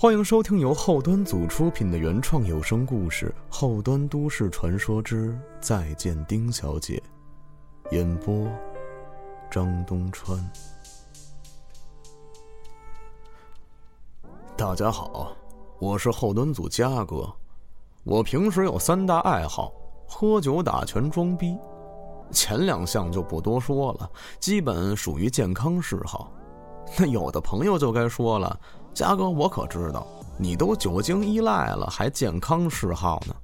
欢迎收听由后端组出品的原创有声故事《后端都市传说之再见丁小姐》，演播张东川。大家好，我是后端组嘉哥。我平时有三大爱好：喝酒、打拳、装逼。前两项就不多说了，基本属于健康嗜好。那有的朋友就该说了。嘉哥，我可知道你都酒精依赖了，还健康嗜好呢？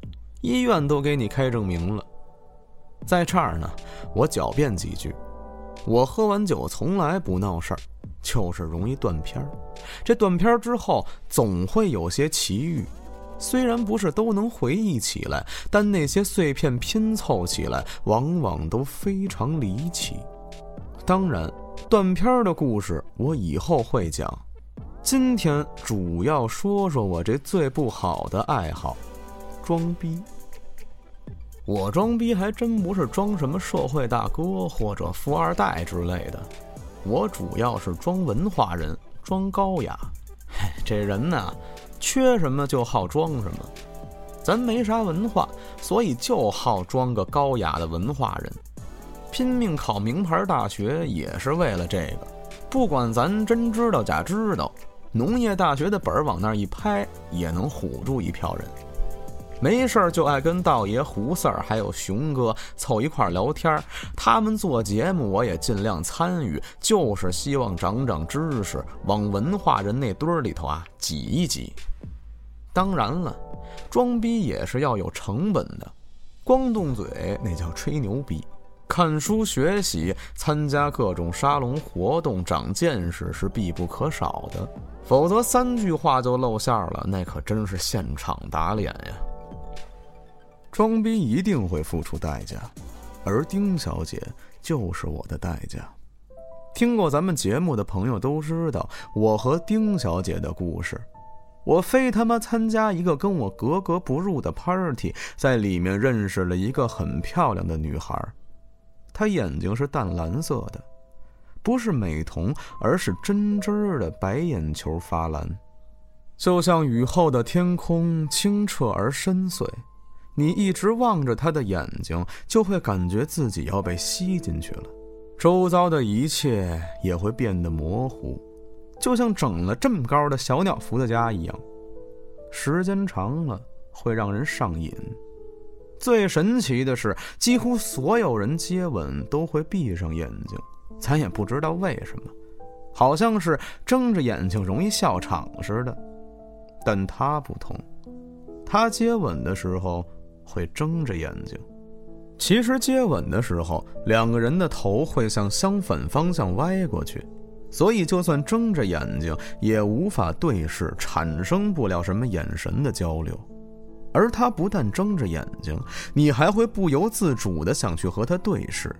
医院都给你开证明了。在这儿呢，我狡辩几句：我喝完酒从来不闹事儿，就是容易断片儿。这断片儿之后，总会有些奇遇，虽然不是都能回忆起来，但那些碎片拼凑起来，往往都非常离奇。当然，断片儿的故事我以后会讲。今天主要说说我这最不好的爱好，装逼。我装逼还真不是装什么社会大哥或者富二代之类的，我主要是装文化人，装高雅。这人呢，缺什么就好装什么。咱没啥文化，所以就好装个高雅的文化人。拼命考名牌大学也是为了这个，不管咱真知道假知道。农业大学的本儿往那儿一拍，也能唬住一票人。没事儿就爱跟道爷、胡四儿还有熊哥凑一块儿聊天儿。他们做节目，我也尽量参与，就是希望长长知识，往文化人那堆儿里头啊挤一挤。当然了，装逼也是要有成本的，光动嘴那叫吹牛逼。看书学习，参加各种沙龙活动，长见识是必不可少的。否则三句话就露馅了，那可真是现场打脸呀！装逼一定会付出代价，而丁小姐就是我的代价。听过咱们节目的朋友都知道，我和丁小姐的故事。我非他妈参加一个跟我格格不入的 party，在里面认识了一个很漂亮的女孩。她眼睛是淡蓝色的，不是美瞳，而是真真的白眼球发蓝，就像雨后的天空，清澈而深邃。你一直望着她的眼睛，就会感觉自己要被吸进去了，周遭的一切也会变得模糊，就像整了这么高的小鸟伏特加一样。时间长了，会让人上瘾。最神奇的是，几乎所有人接吻都会闭上眼睛，咱也不知道为什么，好像是睁着眼睛容易笑场似的。但他不同，他接吻的时候会睁着眼睛。其实接吻的时候，两个人的头会向相反方向歪过去，所以就算睁着眼睛，也无法对视，产生不了什么眼神的交流。而他不但睁着眼睛，你还会不由自主的想去和他对视，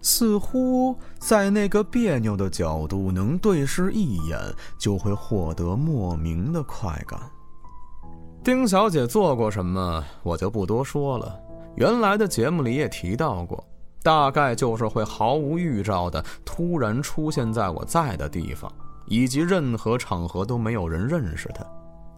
似乎在那个别扭的角度能对视一眼，就会获得莫名的快感。丁小姐做过什么，我就不多说了。原来的节目里也提到过，大概就是会毫无预兆的突然出现在我在的地方，以及任何场合都没有人认识他。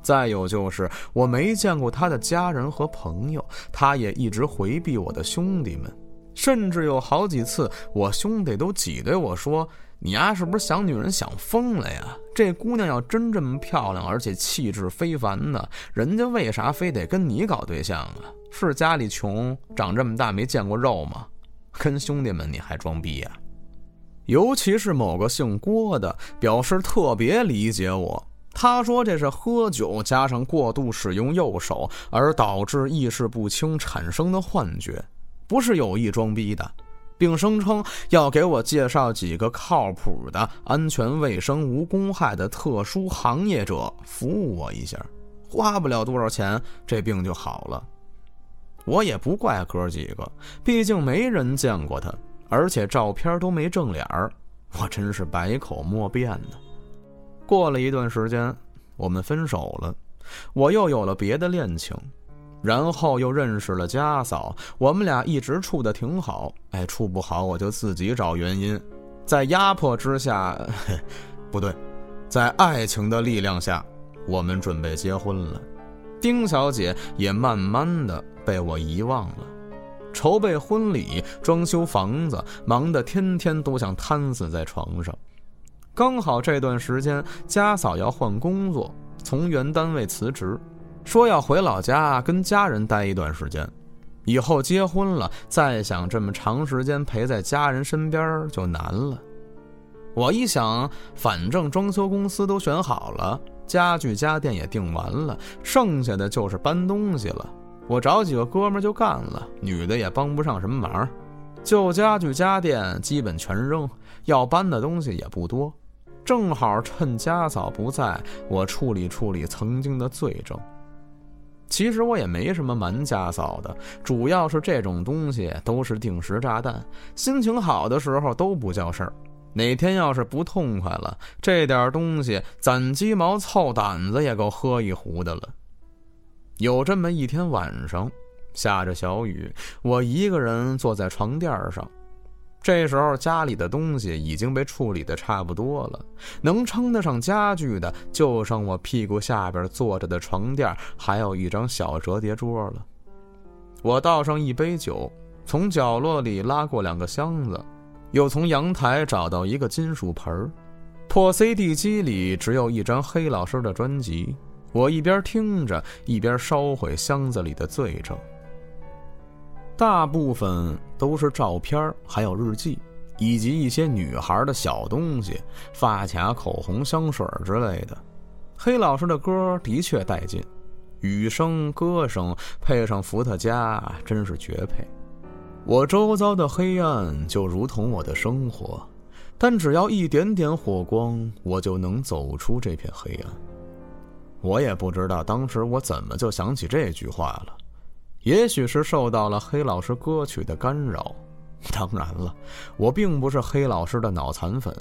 再有就是我没见过他的家人和朋友，他也一直回避我的兄弟们，甚至有好几次我兄弟都挤兑我说：“你丫是不是想女人想疯了呀？这姑娘要真这么漂亮，而且气质非凡的，人家为啥非得跟你搞对象啊？是家里穷，长这么大没见过肉吗？跟兄弟们你还装逼呀？尤其是某个姓郭的，表示特别理解我。”他说：“这是喝酒加上过度使用右手而导致意识不清产生的幻觉，不是有意装逼的，并声称要给我介绍几个靠谱的、安全卫生、无公害的特殊行业者服务我一下，花不了多少钱，这病就好了。我也不怪哥几个，毕竟没人见过他，而且照片都没正脸儿，我真是百口莫辩呢。”过了一段时间，我们分手了，我又有了别的恋情。然后又认识了家嫂，我们俩一直处的挺好。哎，处不好我就自己找原因，在压迫之下，不对，在爱情的力量下，我们准备结婚了。丁小姐也慢慢的被我遗忘了，筹备婚礼、装修房子，忙得天天都想瘫死在床上。刚好这段时间，家嫂要换工作，从原单位辞职，说要回老家跟家人待一段时间。以后结婚了，再想这么长时间陪在家人身边就难了。我一想，反正装修公司都选好了。家具家电也订完了，剩下的就是搬东西了。我找几个哥们就干了，女的也帮不上什么忙。旧家具家电基本全扔，要搬的东西也不多。正好趁家嫂不在，我处理处理曾经的罪证。其实我也没什么瞒家嫂的，主要是这种东西都是定时炸弹，心情好的时候都不叫事儿。哪天要是不痛快了，这点东西攒鸡毛凑胆子也够喝一壶的了。有这么一天晚上，下着小雨，我一个人坐在床垫上。这时候家里的东西已经被处理的差不多了，能称得上家具的就剩我屁股下边坐着的床垫，还有一张小折叠桌了。我倒上一杯酒，从角落里拉过两个箱子。又从阳台找到一个金属盆儿，破 CD 机里只有一张黑老师的专辑。我一边听着，一边烧毁箱子里的罪证。大部分都是照片，还有日记，以及一些女孩的小东西，发卡、口红、香水之类的。黑老师的歌的确带劲，雨声、歌声配上伏特加，真是绝配。我周遭的黑暗就如同我的生活，但只要一点点火光，我就能走出这片黑暗。我也不知道当时我怎么就想起这句话了，也许是受到了黑老师歌曲的干扰。当然了，我并不是黑老师的脑残粉，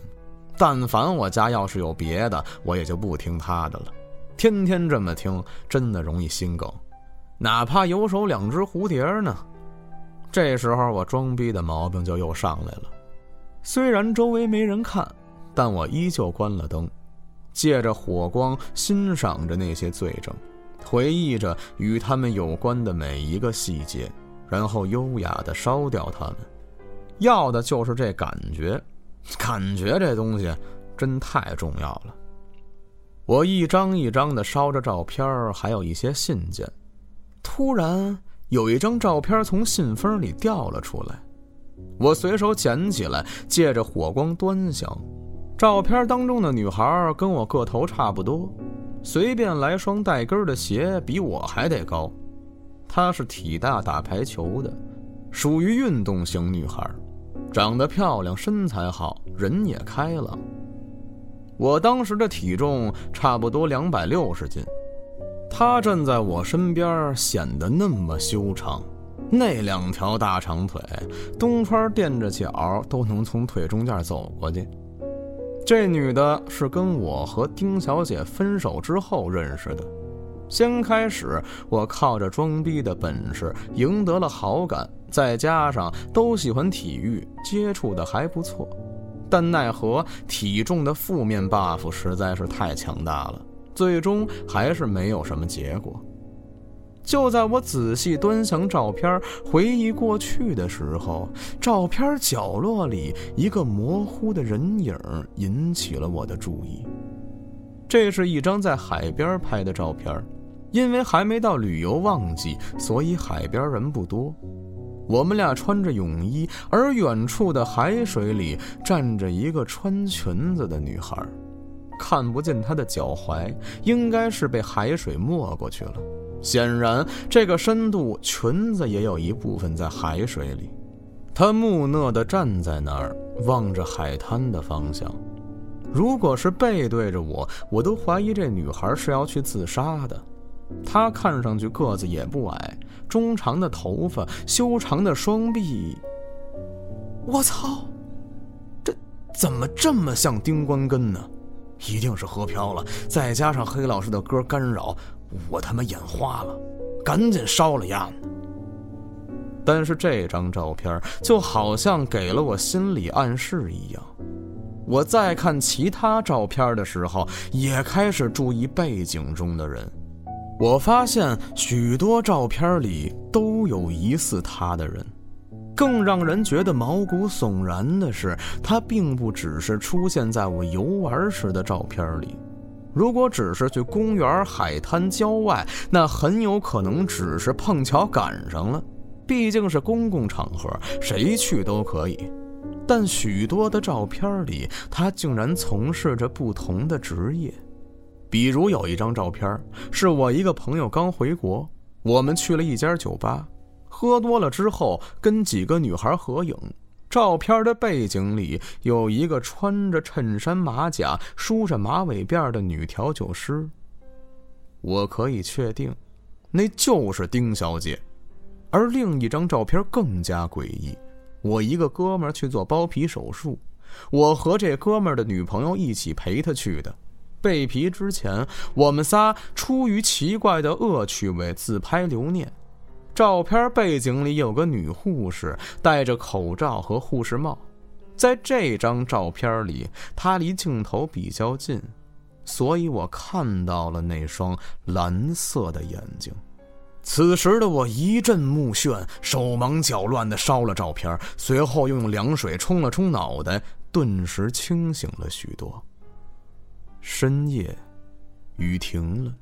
但凡我家要是有别的，我也就不听他的了。天天这么听，真的容易心梗，哪怕有手两只蝴蝶呢。这时候我装逼的毛病就又上来了，虽然周围没人看，但我依旧关了灯，借着火光欣赏着那些罪证，回忆着与他们有关的每一个细节，然后优雅的烧掉它们。要的就是这感觉，感觉这东西真太重要了。我一张一张的烧着照片，还有一些信件，突然。有一张照片从信封里掉了出来，我随手捡起来，借着火光端详。照片当中的女孩跟我个头差不多，随便来双带跟的鞋比我还得高。她是体大打排球的，属于运动型女孩，长得漂亮，身材好，人也开朗。我当时的体重差不多两百六十斤。他站在我身边，显得那么修长，那两条大长腿，东川垫着脚都能从腿中间走过去。这女的是跟我和丁小姐分手之后认识的。先开始，我靠着装逼的本事赢得了好感，再加上都喜欢体育，接触的还不错。但奈何体重的负面 buff 实在是太强大了。最终还是没有什么结果。就在我仔细端详照片、回忆过去的时候，照片角落里一个模糊的人影引起了我的注意。这是一张在海边拍的照片，因为还没到旅游旺季，所以海边人不多。我们俩穿着泳衣，而远处的海水里站着一个穿裙子的女孩。看不见她的脚踝，应该是被海水没过去了。显然，这个深度裙子也有一部分在海水里。她木讷地站在那儿，望着海滩的方向。如果是背对着我，我都怀疑这女孩是要去自杀的。她看上去个子也不矮，中长的头发，修长的双臂。我操，这怎么这么像丁关根呢？一定是喝飘了，再加上黑老师的歌干扰，我他妈眼花了，赶紧烧了呀！但是这张照片就好像给了我心理暗示一样。我再看其他照片的时候，也开始注意背景中的人。我发现许多照片里都有疑似他的人。更让人觉得毛骨悚然的是，他并不只是出现在我游玩时的照片里。如果只是去公园、海滩、郊外，那很有可能只是碰巧赶上了。毕竟是公共场合，谁去都可以。但许多的照片里，他竟然从事着不同的职业。比如有一张照片，是我一个朋友刚回国，我们去了一家酒吧。喝多了之后，跟几个女孩合影。照片的背景里有一个穿着衬衫马甲、梳着马尾辫的女调酒师。我可以确定，那就是丁小姐。而另一张照片更加诡异。我一个哥们去做包皮手术，我和这哥们的女朋友一起陪他去的。被皮之前，我们仨出于奇怪的恶趣味自拍留念。照片背景里有个女护士，戴着口罩和护士帽。在这张照片里，她离镜头比较近，所以我看到了那双蓝色的眼睛。此时的我一阵目眩，手忙脚乱地烧了照片，随后又用凉水冲了冲脑袋，顿时清醒了许多。深夜，雨停了，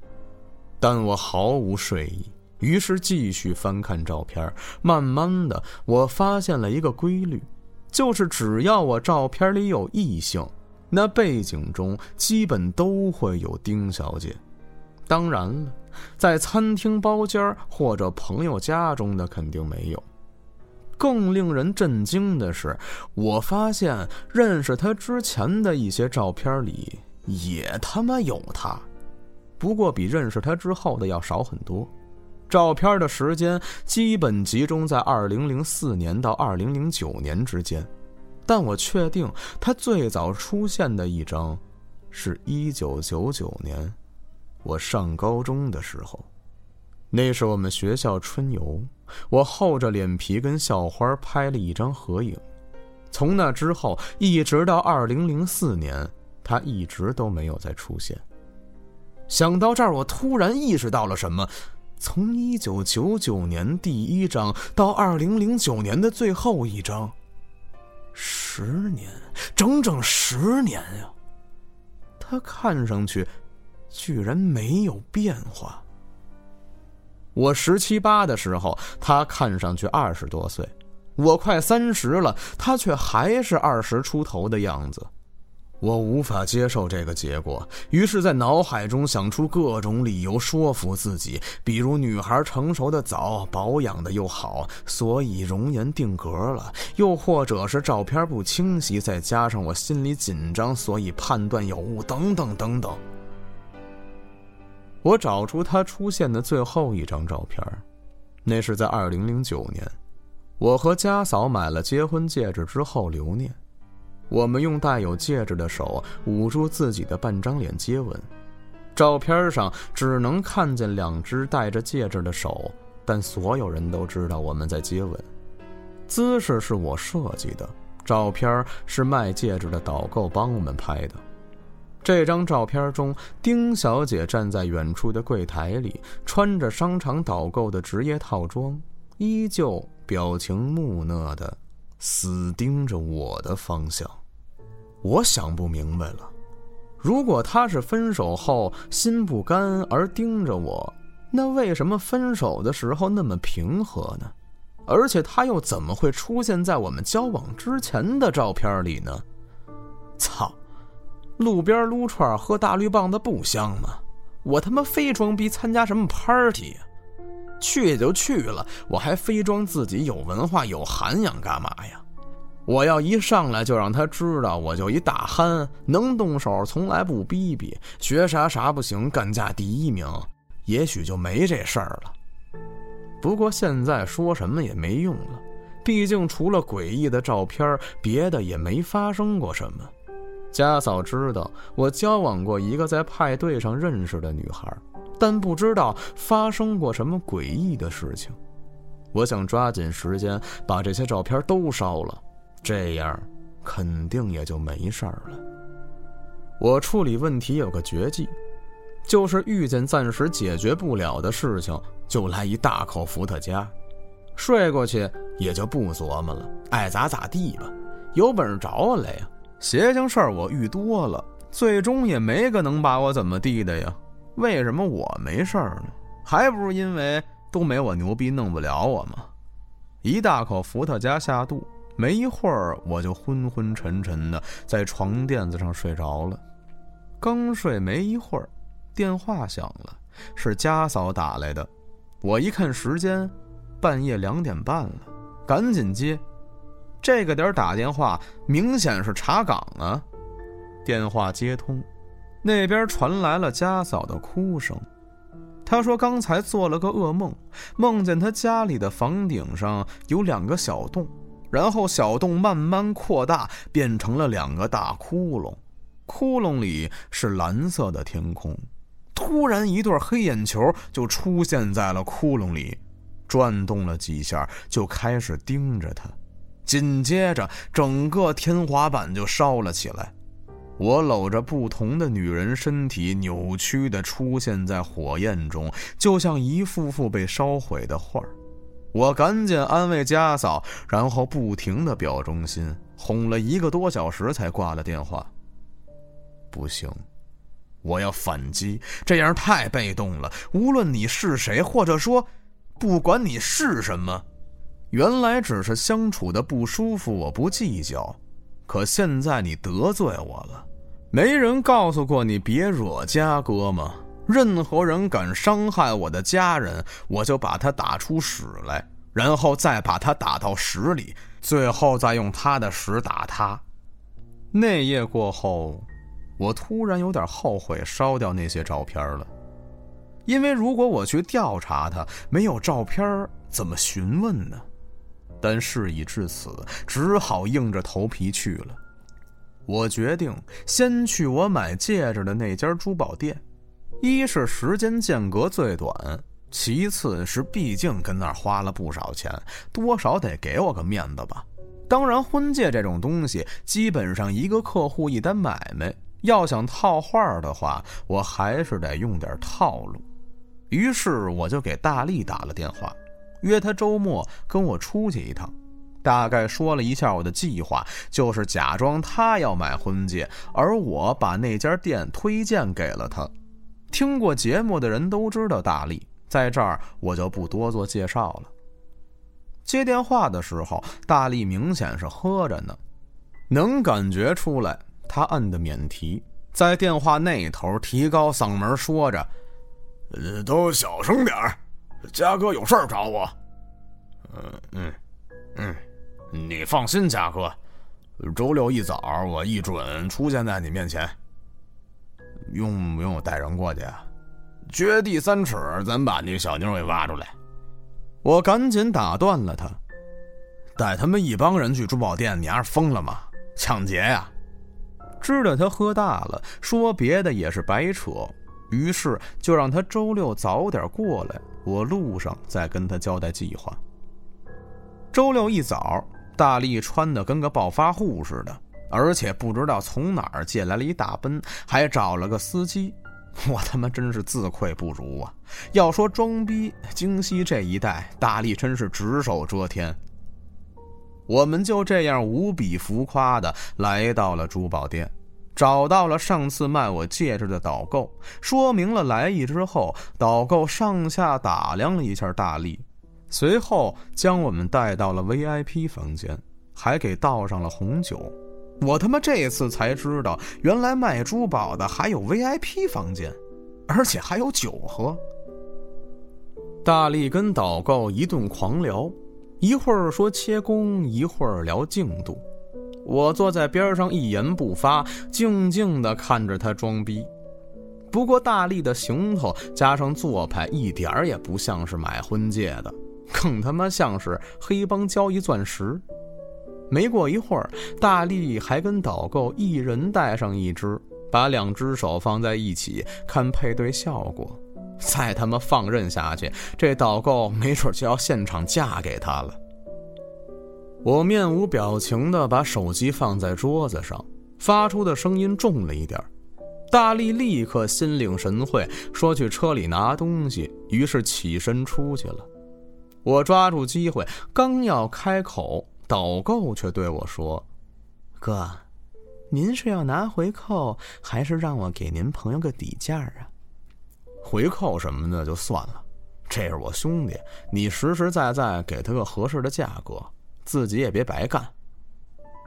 但我毫无睡意。于是继续翻看照片，慢慢的，我发现了一个规律，就是只要我照片里有异性，那背景中基本都会有丁小姐。当然了，在餐厅包间或者朋友家中的肯定没有。更令人震惊的是，我发现认识他之前的一些照片里也他妈有他，不过比认识他之后的要少很多。照片的时间基本集中在二零零四年到二零零九年之间，但我确定他最早出现的一张，是一九九九年，我上高中的时候，那是我们学校春游，我厚着脸皮跟校花拍了一张合影。从那之后一直到二零零四年，他一直都没有再出现。想到这儿，我突然意识到了什么。从一九九九年第一章到二零零九年的最后一章，十年，整整十年呀！他看上去居然没有变化。我十七八的时候，他看上去二十多岁；我快三十了，他却还是二十出头的样子。我无法接受这个结果，于是，在脑海中想出各种理由说服自己，比如女孩成熟的早，保养的又好，所以容颜定格了；又或者是照片不清晰，再加上我心里紧张，所以判断有误，等等等等。我找出他出现的最后一张照片，那是在二零零九年，我和家嫂买了结婚戒指之后留念。我们用带有戒指的手捂住自己的半张脸接吻，照片上只能看见两只戴着戒指的手，但所有人都知道我们在接吻。姿势是我设计的，照片是卖戒指的导购帮我们拍的。这张照片中，丁小姐站在远处的柜台里，穿着商场导购的职业套装，依旧表情木讷的。死盯着我的方向，我想不明白了。如果他是分手后心不甘而盯着我，那为什么分手的时候那么平和呢？而且他又怎么会出现在我们交往之前的照片里呢？操！路边撸串喝大绿棒子不香吗？我他妈非装逼参加什么 party 呀？去就去了，我还非装自己有文化有涵养干嘛呀？我要一上来就让他知道，我就一大憨，能动手从来不逼逼，学啥啥不行，干架第一名，也许就没这事儿了。不过现在说什么也没用了，毕竟除了诡异的照片，别的也没发生过什么。家嫂知道我交往过一个在派对上认识的女孩。但不知道发生过什么诡异的事情。我想抓紧时间把这些照片都烧了，这样肯定也就没事儿了。我处理问题有个绝技，就是遇见暂时解决不了的事情，就来一大口伏特加，睡过去也就不琢磨了，爱咋咋地吧。有本事找我来呀！邪性事儿我遇多了，最终也没个能把我怎么地的呀。为什么我没事儿呢？还不是因为都没我牛逼，弄不了我吗？一大口伏特加下肚，没一会儿我就昏昏沉沉的在床垫子上睡着了。刚睡没一会儿，电话响了，是家嫂打来的。我一看时间，半夜两点半了，赶紧接。这个点打电话，明显是查岗啊！电话接通，那边传来了家嫂的哭声。她说刚才做了个噩梦，梦见她家里的房顶上有两个小洞，然后小洞慢慢扩大，变成了两个大窟窿，窟窿里是蓝色的天空。突然，一对黑眼球就出现在了窟窿里，转动了几下，就开始盯着她。紧接着，整个天花板就烧了起来。我搂着不同的女人身体，扭曲的出现在火焰中，就像一幅幅被烧毁的画我赶紧安慰家嫂，然后不停的表忠心，哄了一个多小时才挂了电话。不行，我要反击，这样太被动了。无论你是谁，或者说，不管你是什么。原来只是相处的不舒服，我不计较。可现在你得罪我了，没人告诉过你别惹家哥吗？任何人敢伤害我的家人，我就把他打出屎来，然后再把他打到屎里，最后再用他的屎打他。那夜过后，我突然有点后悔烧掉那些照片了，因为如果我去调查他，没有照片怎么询问呢？但事已至此，只好硬着头皮去了。我决定先去我买戒指的那家珠宝店，一是时间间隔最短，其次是毕竟跟那儿花了不少钱，多少得给我个面子吧。当然，婚戒这种东西，基本上一个客户一单买卖，要想套话的话，我还是得用点套路。于是我就给大力打了电话。约他周末跟我出去一趟，大概说了一下我的计划，就是假装他要买婚戒，而我把那家店推荐给了他。听过节目的人都知道大力，在这儿我就不多做介绍了。接电话的时候，大力明显是喝着呢，能感觉出来他按的免提，在电话那头提高嗓门说着：“呃，都小声点儿。”嘉哥有事儿找我，嗯嗯嗯，你放心，嘉哥，周六一早我一准出现在你面前。用不用我带人过去啊？掘地三尺，咱把那小妞给挖出来。我赶紧打断了他，带他们一帮人去珠宝店，你丫是疯了吗？抢劫呀！知道他喝大了，说别的也是白扯。于是就让他周六早点过来，我路上再跟他交代计划。周六一早，大力穿的跟个暴发户似的，而且不知道从哪儿借来了一大奔，还找了个司机。我他妈真是自愧不如啊！要说装逼，京西这一带，大力真是只手遮天。我们就这样无比浮夸的来到了珠宝店。找到了上次卖我戒指的导购，说明了来意之后，导购上下打量了一下大力，随后将我们带到了 VIP 房间，还给倒上了红酒。我他妈这次才知道，原来卖珠宝的还有 VIP 房间，而且还有酒喝。大力跟导购一顿狂聊，一会儿说切工，一会儿聊进度。我坐在边上一言不发，静静地看着他装逼。不过大力的行头加上做派，一点儿也不像是买婚戒的，更他妈像是黑帮交易钻石。没过一会儿，大力还跟导购一人带上一只，把两只手放在一起看配对效果。再他妈放任下去，这导购没准就要现场嫁给他了。我面无表情的把手机放在桌子上，发出的声音重了一点。大力立刻心领神会，说去车里拿东西，于是起身出去了。我抓住机会，刚要开口，导购却对我说：“哥，您是要拿回扣，还是让我给您朋友个底价啊？”回扣什么的就算了，这是我兄弟，你实实在在给他个合适的价格，自己也别白干。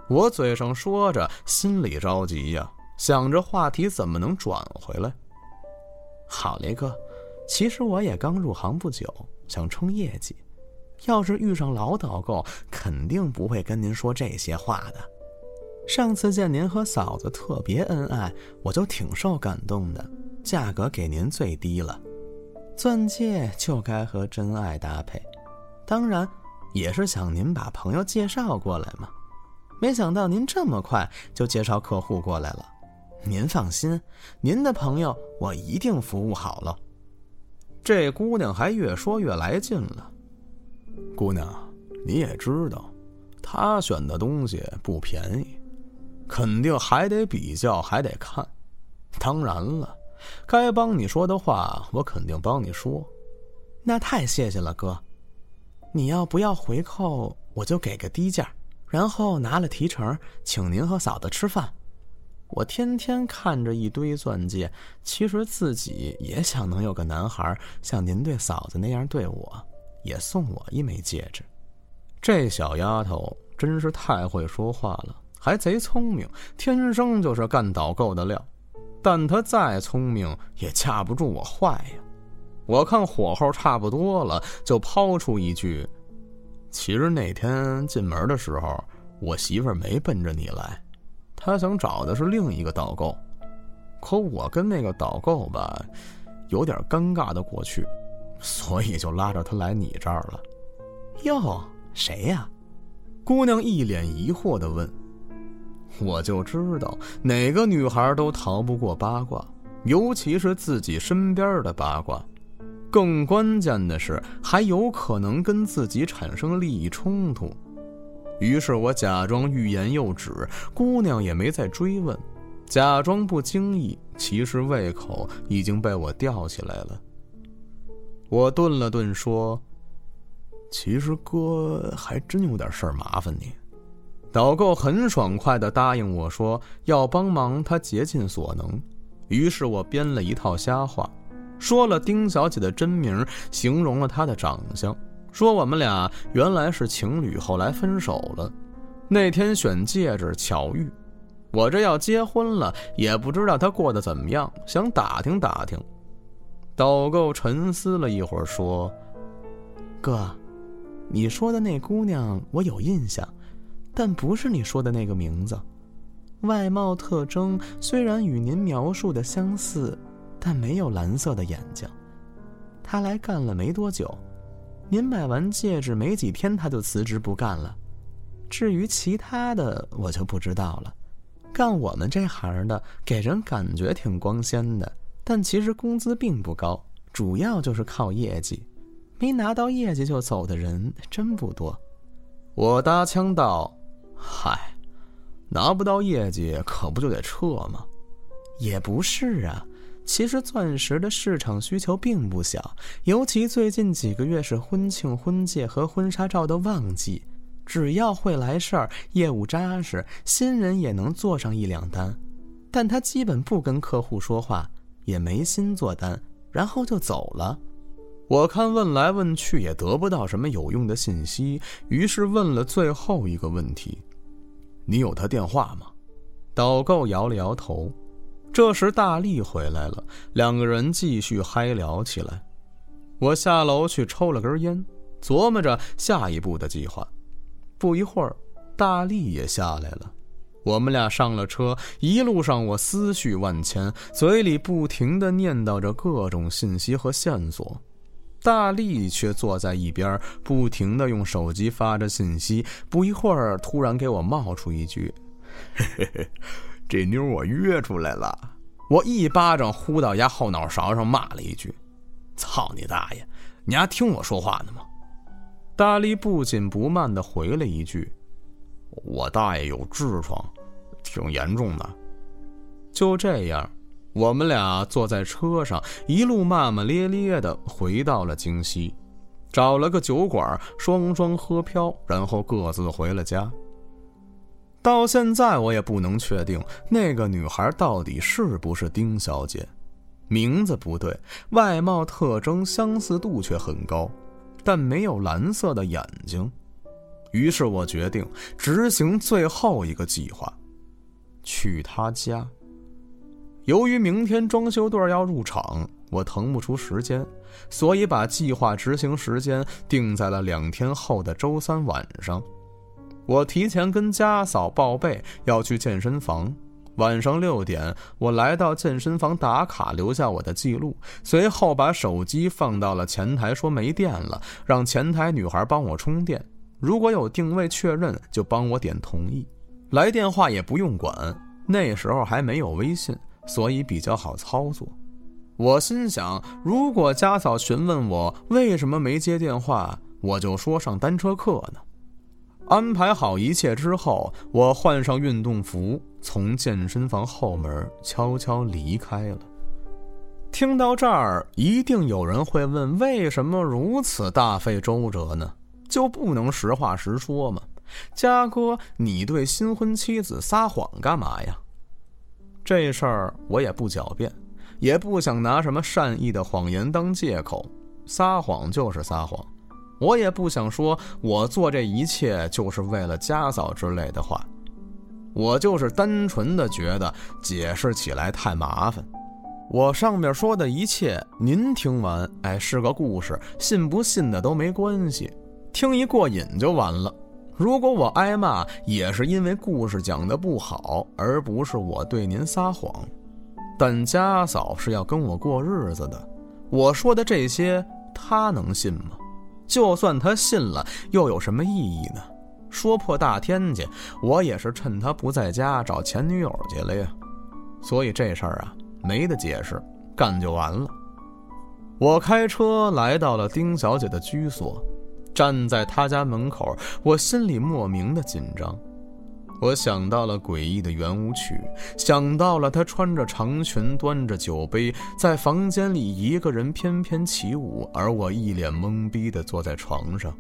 我嘴上说着，心里着急呀，想着话题怎么能转回来。好嘞，哥，其实我也刚入行不久，想冲业绩，要是遇上老导购，肯定不会跟您说这些话的。上次见您和嫂子特别恩爱，我就挺受感动的。价格给您最低了，钻戒就该和真爱搭配，当然也是想您把朋友介绍过来嘛。没想到您这么快就介绍客户过来了，您放心，您的朋友我一定服务好了。这姑娘还越说越来劲了。姑娘，你也知道，他选的东西不便宜，肯定还得比较，还得看。当然了。该帮你说的话，我肯定帮你说。那太谢谢了，哥。你要不要回扣，我就给个低价，然后拿了提成，请您和嫂子吃饭。我天天看着一堆钻戒，其实自己也想能有个男孩像您对嫂子那样对我，也送我一枚戒指。这小丫头真是太会说话了，还贼聪明，天生就是干导购的料。但她再聪明也架不住我坏呀！我看火候差不多了，就抛出一句：“其实那天进门的时候，我媳妇儿没奔着你来，她想找的是另一个导购。可我跟那个导购吧，有点尴尬的过去，所以就拉着她来你这儿了。”哟，谁呀？姑娘一脸疑惑的问。我就知道哪个女孩都逃不过八卦，尤其是自己身边的八卦。更关键的是，还有可能跟自己产生利益冲突。于是我假装欲言又止，姑娘也没再追问，假装不经意，其实胃口已经被我吊起来了。我顿了顿，说：“其实哥还真有点事儿麻烦你。”导购很爽快地答应我说要帮忙，他竭尽所能。于是我编了一套瞎话，说了丁小姐的真名，形容了她的长相，说我们俩原来是情侣，后来分手了。那天选戒指巧遇，我这要结婚了，也不知道她过得怎么样，想打听打听。导购沉思了一会儿，说：“哥，你说的那姑娘，我有印象。”但不是你说的那个名字，外貌特征虽然与您描述的相似，但没有蓝色的眼睛。他来干了没多久，您买完戒指没几天他就辞职不干了。至于其他的，我就不知道了。干我们这行的，给人感觉挺光鲜的，但其实工资并不高，主要就是靠业绩。没拿到业绩就走的人真不多。我搭腔道。嗨，拿不到业绩可不就得撤吗？也不是啊，其实钻石的市场需求并不小，尤其最近几个月是婚庆、婚戒和婚纱照的旺季，只要会来事儿，业务扎实，新人也能做上一两单。但他基本不跟客户说话，也没心做单，然后就走了。我看问来问去也得不到什么有用的信息，于是问了最后一个问题。你有他电话吗？导购摇了摇头。这时大力回来了，两个人继续嗨聊起来。我下楼去抽了根烟，琢磨着下一步的计划。不一会儿，大力也下来了。我们俩上了车，一路上我思绪万千，嘴里不停地念叨着各种信息和线索。大力却坐在一边，不停地用手机发着信息。不一会儿，突然给我冒出一句：“嘿嘿嘿，这妞我约出来了。”我一巴掌呼到丫后脑勺上，骂了一句：“操你大爷！你还听我说话呢吗？大力不紧不慢的回了一句：“我大爷有痔疮，挺严重的。”就这样，我们俩坐在车上，一路骂骂咧咧的回到了京西，找了个酒馆，双双喝飘，然后各自回了家。到现在，我也不能确定那个女孩到底是不是丁小姐，名字不对，外貌特征相似度却很高。但没有蓝色的眼睛，于是我决定执行最后一个计划，去他家。由于明天装修队要入场，我腾不出时间，所以把计划执行时间定在了两天后的周三晚上。我提前跟家嫂报备要去健身房。晚上六点，我来到健身房打卡，留下我的记录，随后把手机放到了前台，说没电了，让前台女孩帮我充电。如果有定位确认，就帮我点同意。来电话也不用管，那时候还没有微信，所以比较好操作。我心想，如果家嫂询问我为什么没接电话，我就说上单车课呢。安排好一切之后，我换上运动服，从健身房后门悄悄离开了。听到这儿，一定有人会问：为什么如此大费周折呢？就不能实话实说吗？嘉哥，你对新婚妻子撒谎干嘛呀？这事儿我也不狡辩，也不想拿什么善意的谎言当借口，撒谎就是撒谎。我也不想说，我做这一切就是为了家嫂之类的话，我就是单纯的觉得解释起来太麻烦。我上面说的一切，您听完，哎，是个故事，信不信的都没关系，听一过瘾就完了。如果我挨骂，也是因为故事讲的不好，而不是我对您撒谎。但家嫂是要跟我过日子的，我说的这些，她能信吗？就算他信了，又有什么意义呢？说破大天去，我也是趁他不在家找前女友去了呀。所以这事儿啊，没得解释，干就完了。我开车来到了丁小姐的居所，站在她家门口，我心里莫名的紧张。我想到了诡异的圆舞曲，想到了她穿着长裙，端着酒杯，在房间里一个人翩翩起舞，而我一脸懵逼地坐在床上；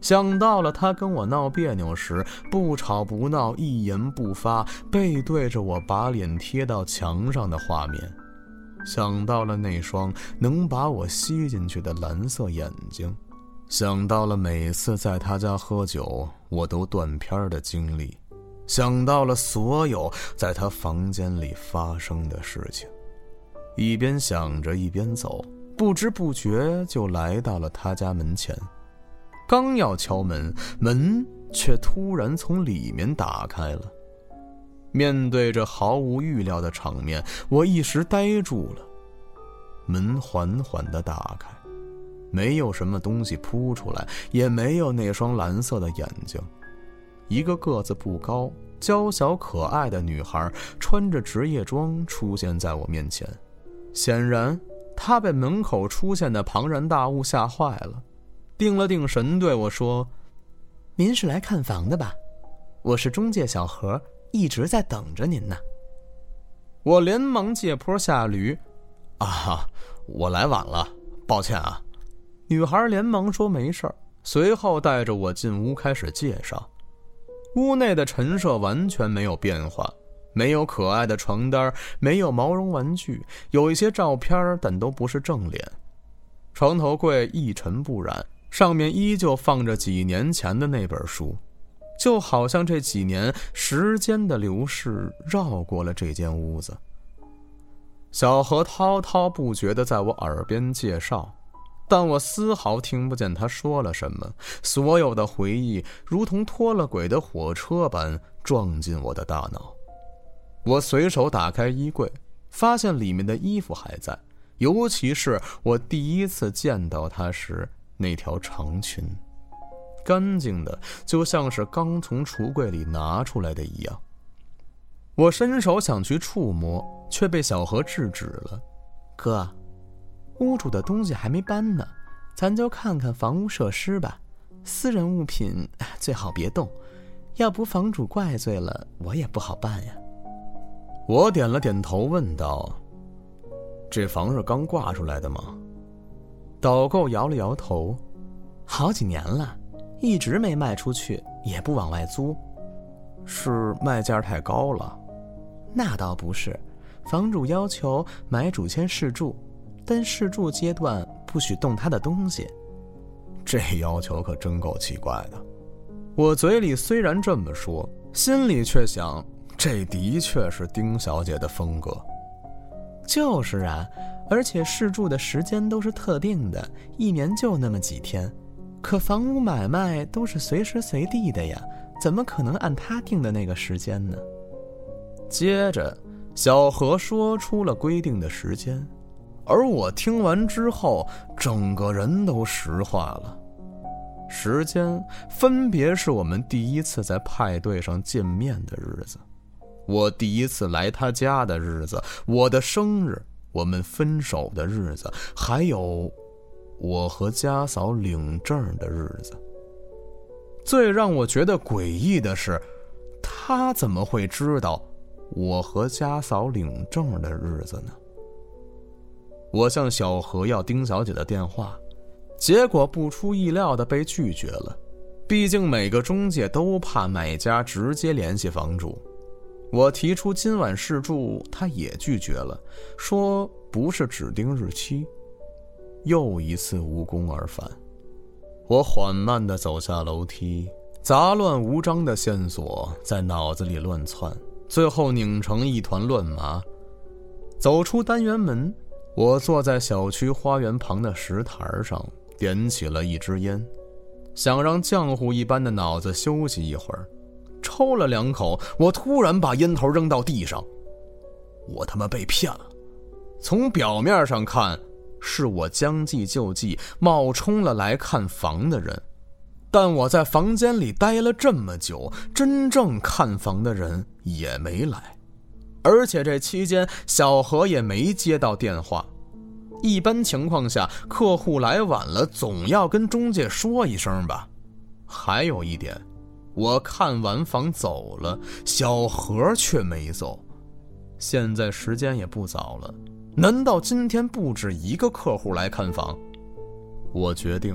想到了她跟我闹别扭时，不吵不闹，一言不发，背对着我，把脸贴到墙上的画面；想到了那双能把我吸进去的蓝色眼睛；想到了每次在她家喝酒，我都断片的经历。想到了所有在他房间里发生的事情，一边想着一边走，不知不觉就来到了他家门前。刚要敲门，门却突然从里面打开了。面对着毫无预料的场面，我一时呆住了。门缓缓地打开，没有什么东西扑出来，也没有那双蓝色的眼睛。一个个子不高、娇小可爱的女孩，穿着职业装出现在我面前。显然，她被门口出现的庞然大物吓坏了，定了定神，对我说：“您是来看房的吧？我是中介小何，一直在等着您呢。”我连忙借坡下驴：“啊，我来晚了，抱歉啊。”女孩连忙说：“没事儿。”随后带着我进屋，开始介绍。屋内的陈设完全没有变化，没有可爱的床单，没有毛绒玩具，有一些照片，但都不是正脸。床头柜一尘不染，上面依旧放着几年前的那本书，就好像这几年时间的流逝绕过了这间屋子。小何滔滔不绝地在我耳边介绍。但我丝毫听不见他说了什么，所有的回忆如同脱了轨的火车般撞进我的大脑。我随手打开衣柜，发现里面的衣服还在，尤其是我第一次见到她时那条长裙，干净的就像是刚从橱柜里拿出来的一样。我伸手想去触摸，却被小何制止了。哥。屋主的东西还没搬呢，咱就看看房屋设施吧。私人物品最好别动，要不房主怪罪了，我也不好办呀。我点了点头，问道：“这房是刚挂出来的吗？”导购摇了摇头：“好几年了，一直没卖出去，也不往外租。是卖价太高了？那倒不是，房主要求买主先试住，但试住阶段不许动他的东西。这要求可真够奇怪的。我嘴里虽然这么说，心里却想。”这的确是丁小姐的风格。就是啊，而且试住的时间都是特定的，一年就那么几天。可房屋买卖都是随时随地的呀，怎么可能按他定的那个时间呢？接着，小何说出了规定的时间，而我听完之后，整个人都石化了。时间分别是我们第一次在派对上见面的日子。我第一次来他家的日子，我的生日，我们分手的日子，还有我和家嫂领证的日子。最让我觉得诡异的是，他怎么会知道我和家嫂领证的日子呢？我向小何要丁小姐的电话，结果不出意料的被拒绝了。毕竟每个中介都怕买家直接联系房主。我提出今晚试住，他也拒绝了，说不是指定日期。又一次无功而返。我缓慢地走下楼梯，杂乱无章的线索在脑子里乱窜，最后拧成一团乱麻。走出单元门，我坐在小区花园旁的石台上，点起了一支烟，想让浆糊一般的脑子休息一会儿。抽了两口，我突然把烟头扔到地上。我他妈被骗了！从表面上看，是我将计就计冒充了来看房的人，但我在房间里待了这么久，真正看房的人也没来，而且这期间小何也没接到电话。一般情况下，客户来晚了，总要跟中介说一声吧。还有一点。我看完房走了，小何却没走。现在时间也不早了，难道今天不止一个客户来看房？我决定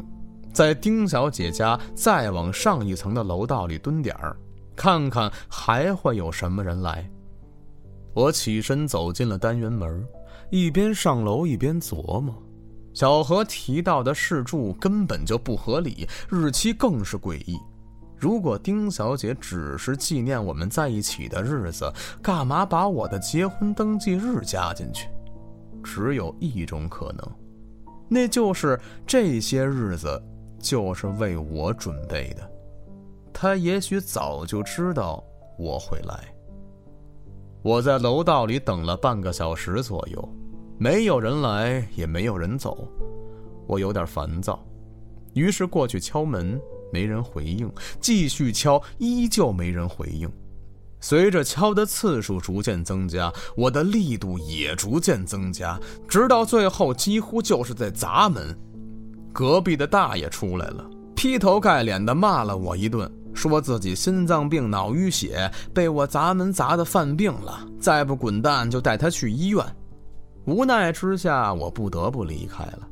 在丁小姐家再往上一层的楼道里蹲点儿，看看还会有什么人来。我起身走进了单元门，一边上楼一边琢磨：小何提到的试住根本就不合理，日期更是诡异。如果丁小姐只是纪念我们在一起的日子，干嘛把我的结婚登记日加进去？只有一种可能，那就是这些日子就是为我准备的。她也许早就知道我会来。我在楼道里等了半个小时左右，没有人来，也没有人走，我有点烦躁，于是过去敲门。没人回应，继续敲，依旧没人回应。随着敲的次数逐渐增加，我的力度也逐渐增加，直到最后几乎就是在砸门。隔壁的大爷出来了，劈头盖脸的骂了我一顿，说自己心脏病、脑淤血，被我砸门砸的犯病了，再不滚蛋就带他去医院。无奈之下，我不得不离开了。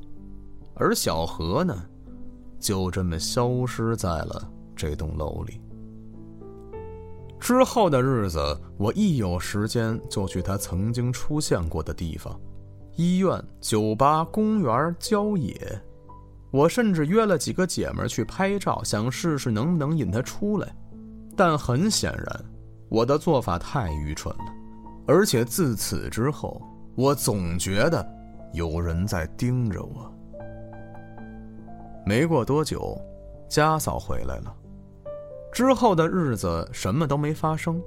而小何呢？就这么消失在了这栋楼里。之后的日子，我一有时间就去他曾经出现过的地方：医院、酒吧、公园、郊野。我甚至约了几个姐们去拍照，想试试能不能引他出来。但很显然，我的做法太愚蠢了。而且自此之后，我总觉得有人在盯着我。没过多久，家嫂回来了。之后的日子什么都没发生，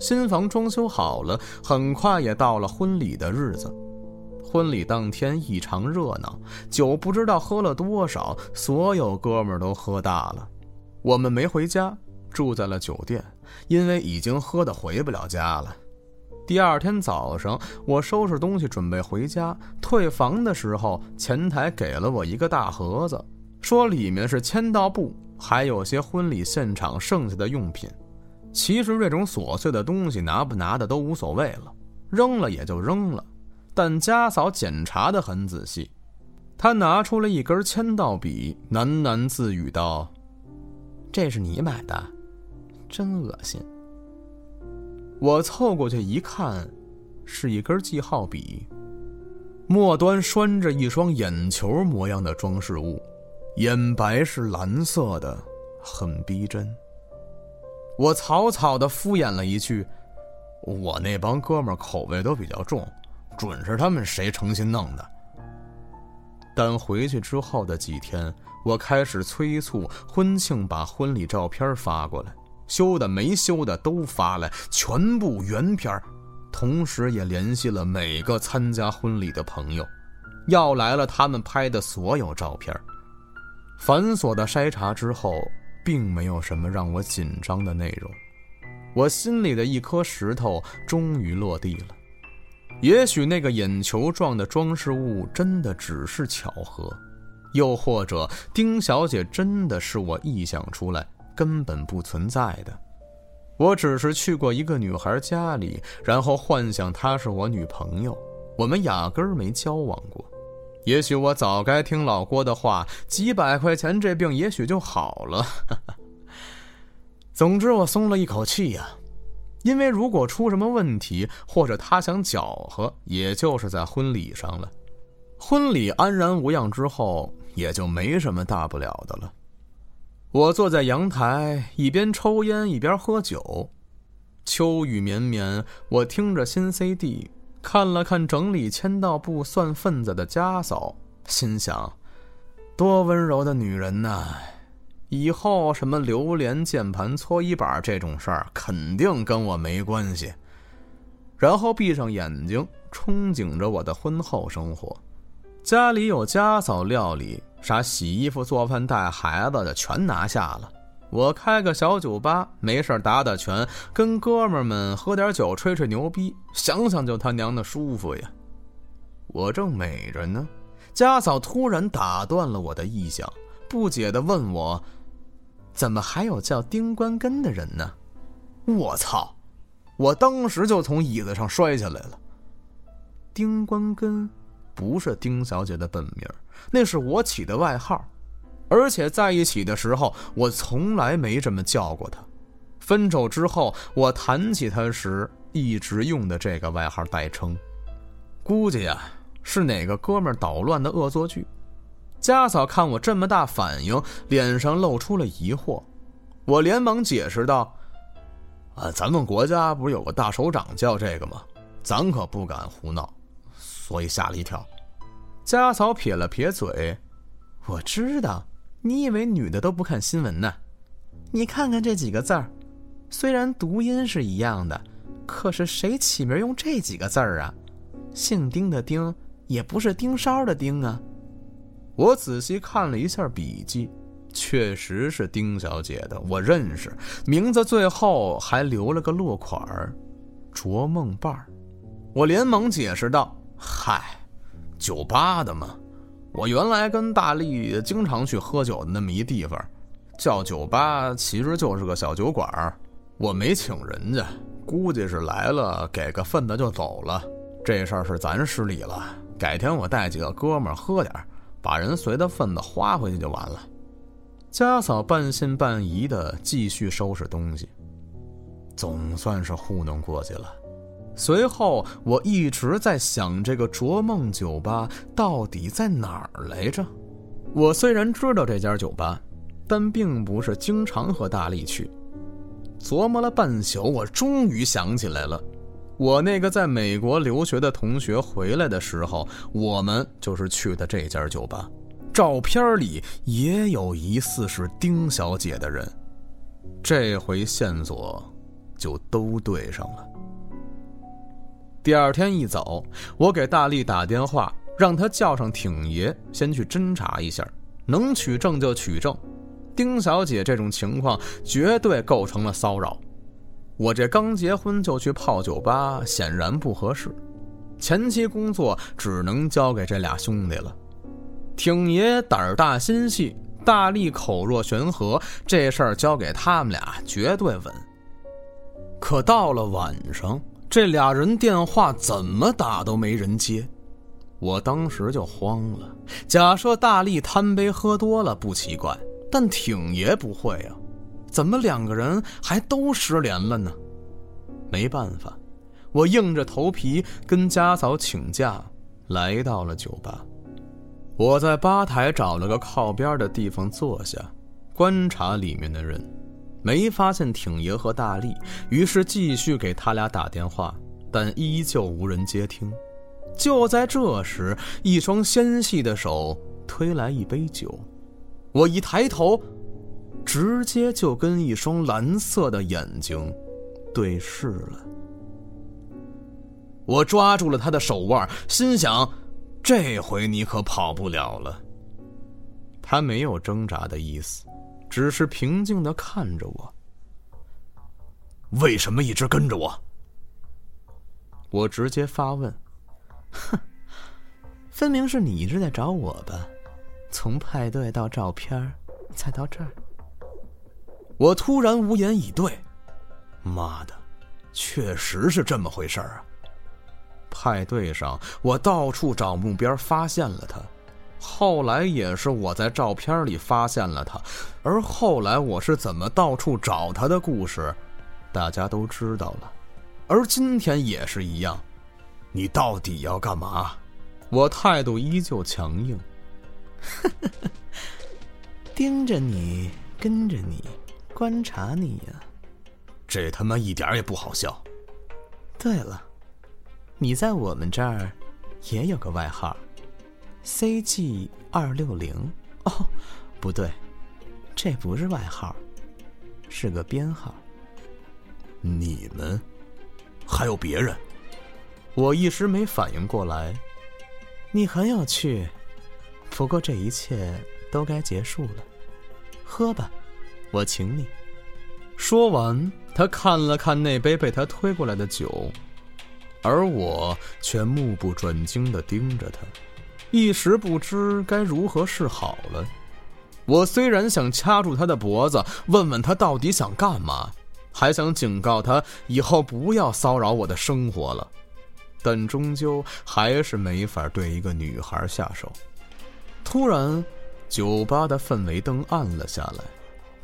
新房装修好了，很快也到了婚礼的日子。婚礼当天异常热闹，酒不知道喝了多少，所有哥们都喝大了。我们没回家，住在了酒店，因为已经喝的回不了家了。第二天早上，我收拾东西准备回家，退房的时候，前台给了我一个大盒子，说里面是签到簿，还有些婚礼现场剩下的用品。其实这种琐碎的东西拿不拿的都无所谓了，扔了也就扔了。但家嫂检查的很仔细，她拿出了一根签到笔，喃喃自语道：“这是你买的，真恶心。”我凑过去一看，是一根记号笔，末端拴着一双眼球模样的装饰物，眼白是蓝色的，很逼真。我草草的敷衍了一句：“我那帮哥们口味都比较重。”准是他们谁诚心弄的。但回去之后的几天，我开始催促婚庆把婚礼照片发过来，修的没修的都发来，全部原片同时也联系了每个参加婚礼的朋友，要来了他们拍的所有照片。繁琐的筛查之后，并没有什么让我紧张的内容，我心里的一颗石头终于落地了。也许那个眼球状的装饰物真的只是巧合，又或者丁小姐真的是我臆想出来、根本不存在的。我只是去过一个女孩家里，然后幻想她是我女朋友，我们压根儿没交往过。也许我早该听老郭的话，几百块钱这病也许就好了。总之，我松了一口气呀。因为如果出什么问题，或者他想搅和，也就是在婚礼上了。婚礼安然无恙之后，也就没什么大不了的了。我坐在阳台，一边抽烟一边喝酒。秋雨绵绵，我听着新 CD，看了看整理签到簿、算份子的家嫂，心想：多温柔的女人呐！以后什么榴莲键盘搓衣板这种事儿，肯定跟我没关系。然后闭上眼睛，憧憬着我的婚后生活。家里有家嫂料理，啥洗衣服、做饭、带孩子的全拿下了。我开个小酒吧，没事打打拳，跟哥们们喝点酒，吹吹牛逼，想想就他娘的舒服呀！我正美着呢，家嫂突然打断了我的臆想，不解地问我。怎么还有叫丁关根的人呢？我操！我当时就从椅子上摔下来了。丁关根不是丁小姐的本名，那是我起的外号，而且在一起的时候我从来没这么叫过她。分手之后，我谈起她时一直用的这个外号代称。估计呀，是哪个哥们捣乱的恶作剧。家嫂看我这么大反应，脸上露出了疑惑。我连忙解释道：“啊，咱们国家不是有个大首长叫这个吗？咱可不敢胡闹，所以吓了一跳。”家嫂撇了撇嘴：“我知道，你以为女的都不看新闻呢？你看看这几个字儿，虽然读音是一样的，可是谁起名用这几个字儿啊？姓丁的丁，也不是丁梢的丁啊。”我仔细看了一下笔记，确实是丁小姐的，我认识，名字最后还留了个落款儿，卓梦伴儿。我连忙解释道：“嗨，酒吧的嘛，我原来跟大力经常去喝酒的那么一地方，叫酒吧其实就是个小酒馆儿，我没请人家，估计是来了给个份子就走了，这事儿是咱失礼了，改天我带几个哥们儿喝点儿。”把人随的份子花回去就完了。家嫂半信半疑的继续收拾东西，总算是糊弄过去了。随后我一直在想，这个卓梦酒吧到底在哪儿来着？我虽然知道这家酒吧，但并不是经常和大力去。琢磨了半宿，我终于想起来了。我那个在美国留学的同学回来的时候，我们就是去的这家酒吧。照片里也有疑似是丁小姐的人，这回线索就都对上了。第二天一早，我给大力打电话，让他叫上挺爷，先去侦查一下，能取证就取证。丁小姐这种情况绝对构成了骚扰。我这刚结婚就去泡酒吧，显然不合适。前期工作只能交给这俩兄弟了。挺爷胆儿大心细，大力口若悬河，这事儿交给他们俩绝对稳。可到了晚上，这俩人电话怎么打都没人接，我当时就慌了。假设大力贪杯喝多了不奇怪，但挺爷不会啊，怎么两个人还都失联了呢？没办法。我硬着头皮跟家嫂请假，来到了酒吧。我在吧台找了个靠边的地方坐下，观察里面的人，没发现挺爷和大力，于是继续给他俩打电话，但依旧无人接听。就在这时，一双纤细的手推来一杯酒，我一抬头，直接就跟一双蓝色的眼睛对视了。我抓住了他的手腕，心想：这回你可跑不了了。他没有挣扎的意思，只是平静的看着我。为什么一直跟着我？我直接发问。哼，分明是你一直在找我吧？从派对到照片，再到这儿。我突然无言以对。妈的，确实是这么回事儿啊！派对上，我到处找目标，发现了他。后来也是我在照片里发现了他，而后来我是怎么到处找他的故事，大家都知道了。而今天也是一样，你到底要干嘛？我态度依旧强硬，盯着你，跟着你，观察你呀。这他妈一点也不好笑。对了。你在我们这儿也有个外号，CG 二六零。哦，不对，这不是外号，是个编号。你们还有别人？我一时没反应过来。你很有趣，不过这一切都该结束了。喝吧，我请你。说完，他看了看那杯被他推过来的酒。而我却目不转睛地盯着他，一时不知该如何是好了。我虽然想掐住他的脖子，问问他到底想干嘛，还想警告他以后不要骚扰我的生活了，但终究还是没法对一个女孩下手。突然，酒吧的氛围灯暗了下来，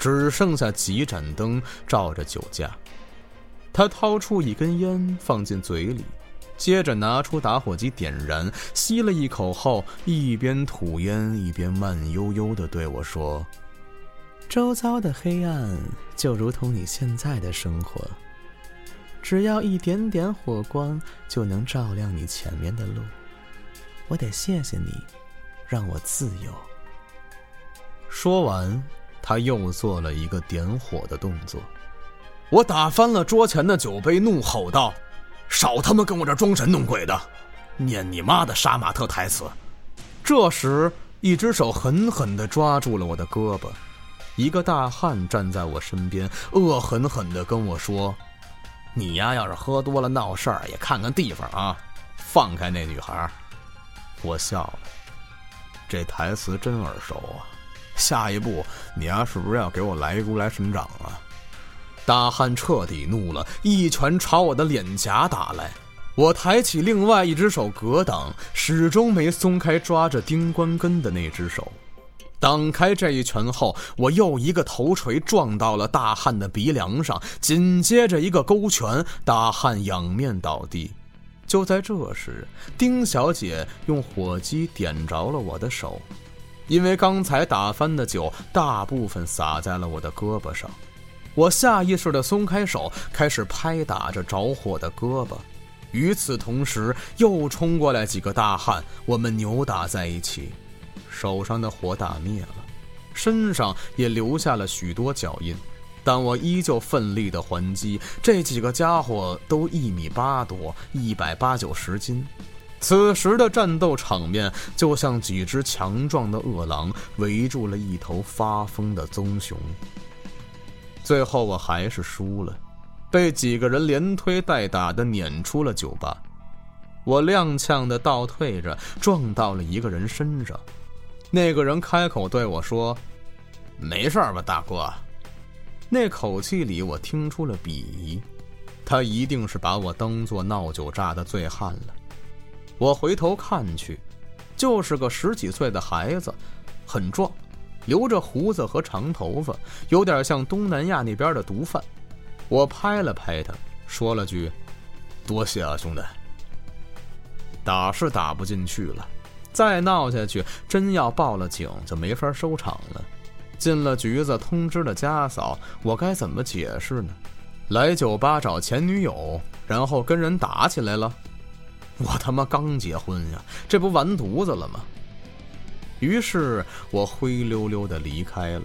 只剩下几盏灯照着酒架。他掏出一根烟放进嘴里，接着拿出打火机点燃，吸了一口后，一边吐烟一边慢悠悠地对我说：“周遭的黑暗就如同你现在的生活，只要一点点火光就能照亮你前面的路。我得谢谢你，让我自由。”说完，他又做了一个点火的动作。我打翻了桌前的酒杯，怒吼道：“少他妈跟我这装神弄鬼的，念你妈的杀马特台词！”这时，一只手狠狠地抓住了我的胳膊，一个大汉站在我身边，恶狠狠地跟我说：“你呀，要是喝多了闹事儿，也看看地方啊，放开那女孩。”我笑了，这台词真耳熟啊！下一步，你丫是不是要给我来一如来神掌啊？大汉彻底怒了，一拳朝我的脸颊打来。我抬起另外一只手格挡，始终没松开抓着丁关根的那只手。挡开这一拳后，我又一个头锤撞到了大汉的鼻梁上，紧接着一个勾拳，大汉仰面倒地。就在这时，丁小姐用火机点着了我的手，因为刚才打翻的酒大部分洒在了我的胳膊上。我下意识地松开手，开始拍打着着火的胳膊。与此同时，又冲过来几个大汉，我们扭打在一起。手上的火打灭了，身上也留下了许多脚印，但我依旧奋力地还击。这几个家伙都一米八多，一百八九十斤。此时的战斗场面就像几只强壮的饿狼围住了一头发疯的棕熊。最后我还是输了，被几个人连推带打的撵出了酒吧。我踉跄的倒退着，撞到了一个人身上。那个人开口对我说：“没事吧，大哥？”那口气里我听出了鄙夷，他一定是把我当做闹酒炸的醉汉了。我回头看去，就是个十几岁的孩子，很壮，留着胡子和长头发，有点像东南亚那边的毒贩。我拍了拍他，说了句：“多谢啊，兄弟。”打是打不进去了，再闹下去，真要报了警就没法收场了。进了局子，通知了家嫂，我该怎么解释呢？来酒吧找前女友，然后跟人打起来了。我他妈刚结婚呀，这不完犊子了吗？于是我灰溜溜的离开了。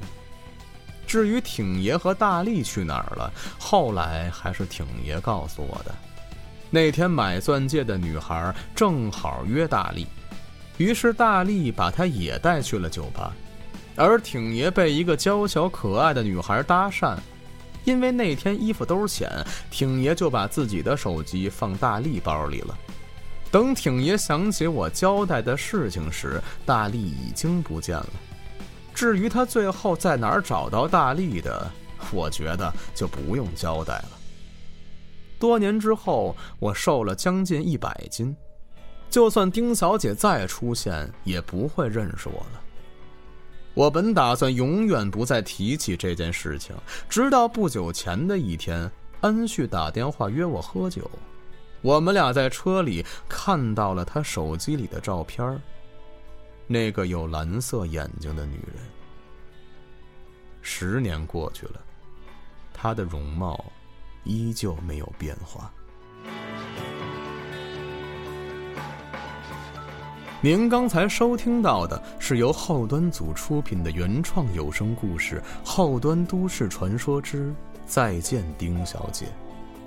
至于挺爷和大力去哪儿了，后来还是挺爷告诉我的。那天买钻戒的女孩正好约大力，于是大力把她也带去了酒吧，而挺爷被一个娇小可爱的女孩搭讪，因为那天衣服兜浅，挺爷就把自己的手机放大力包里了。等挺爷想起我交代的事情时，大力已经不见了。至于他最后在哪儿找到大力的，我觉得就不用交代了。多年之后，我瘦了将近一百斤，就算丁小姐再出现，也不会认识我了。我本打算永远不再提起这件事情，直到不久前的一天，安旭打电话约我喝酒，我们俩在车里看到了他手机里的照片那个有蓝色眼睛的女人。十年过去了，她的容貌。依旧没有变化。您刚才收听到的是由后端组出品的原创有声故事《后端都市传说之再见丁小姐》，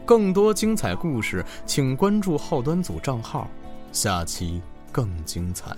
更多精彩故事请关注后端组账号下期更精彩。